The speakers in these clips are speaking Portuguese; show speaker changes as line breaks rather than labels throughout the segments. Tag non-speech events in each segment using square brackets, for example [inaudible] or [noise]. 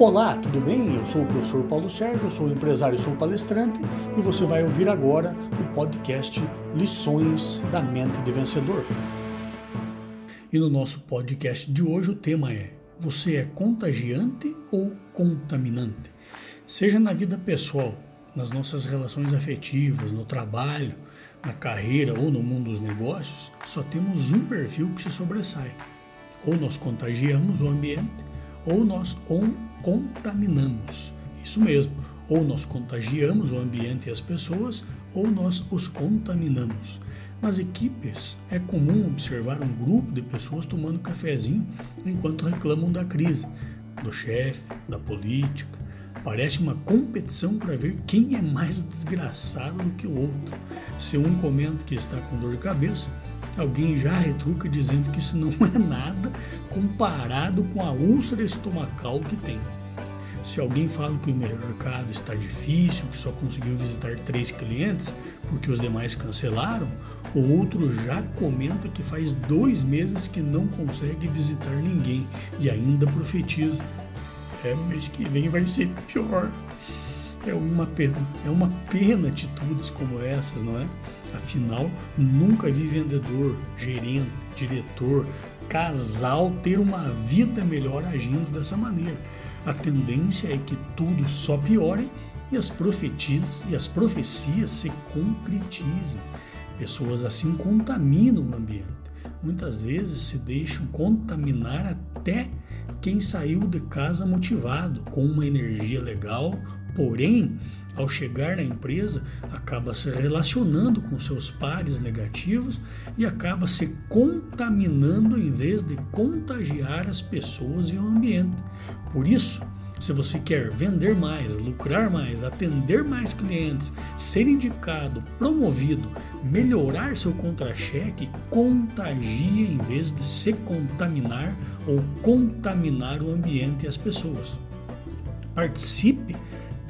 Olá, tudo bem? Eu sou o professor Paulo Sérgio, sou empresário sou palestrante e você vai ouvir agora o podcast Lições da Mente de Vencedor. E no nosso podcast de hoje o tema é: Você é contagiante ou contaminante? Seja na vida pessoal, nas nossas relações afetivas, no trabalho, na carreira ou no mundo dos negócios, só temos um perfil que se sobressai. Ou nós contagiamos o ambiente, ou nós contaminamos. Isso mesmo, ou nós contagiamos o ambiente e as pessoas, ou nós os contaminamos. Nas equipes, é comum observar um grupo de pessoas tomando cafezinho enquanto reclamam da crise, do chefe, da política. Parece uma competição para ver quem é mais desgraçado do que o outro. Se um comenta que está com dor de cabeça, alguém já retruca dizendo que isso não é nada comparado com a úlcera estomacal que tem. Se alguém fala que o mercado está difícil, que só conseguiu visitar três clientes porque os demais cancelaram, o outro já comenta que faz dois meses que não consegue visitar ninguém e ainda profetiza: é, mês que vem vai ser pior. É uma pena, é uma pena atitudes como essas, não é? Afinal, nunca vi vendedor, gerente, diretor, casal ter uma vida melhor agindo dessa maneira. A tendência é que tudo só piore e as profecias, e as profecias se concretizem. Pessoas assim contaminam o ambiente. Muitas vezes se deixam contaminar até quem saiu de casa motivado, com uma energia legal, porém, ao chegar na empresa, acaba se relacionando com seus pares negativos e acaba se contaminando em vez de contagiar as pessoas e o ambiente. Por isso, se você quer vender mais, lucrar mais, atender mais clientes, ser indicado, promovido, melhorar seu contra-cheque, contagie em vez de se contaminar ou contaminar o ambiente e as pessoas. Participe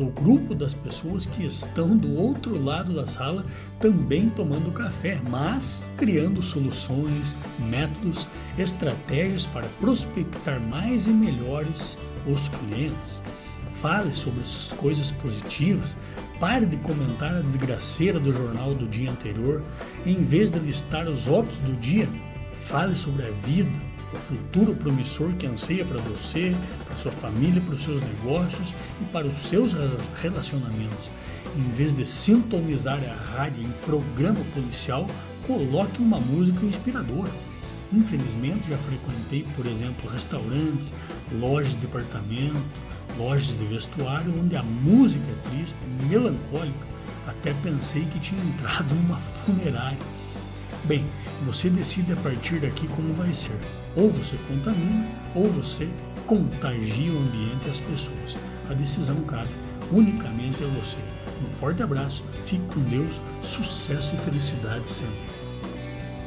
do grupo das pessoas que estão do outro lado da sala também tomando café, mas criando soluções, métodos, estratégias para prospectar mais e melhores os clientes. Fale sobre essas coisas positivas, pare de comentar a desgraceira do jornal do dia anterior, em vez de listar os óbitos do dia, fale sobre a vida, o futuro promissor que anseia para você, para sua família, para os seus negócios e para os seus relacionamentos. Em vez de sintonizar a rádio em programa policial, coloque uma música inspiradora. Infelizmente, já frequentei, por exemplo, restaurantes, lojas de departamento, lojas de vestuário, onde a música é triste, melancólica. Até pensei que tinha entrado [laughs] numa funerária. Bem, você decide a partir daqui como vai ser. Ou você contamina, ou você contagia o ambiente e as pessoas. A decisão cabe unicamente a você. Um forte abraço, fique com Deus, sucesso e felicidade sempre.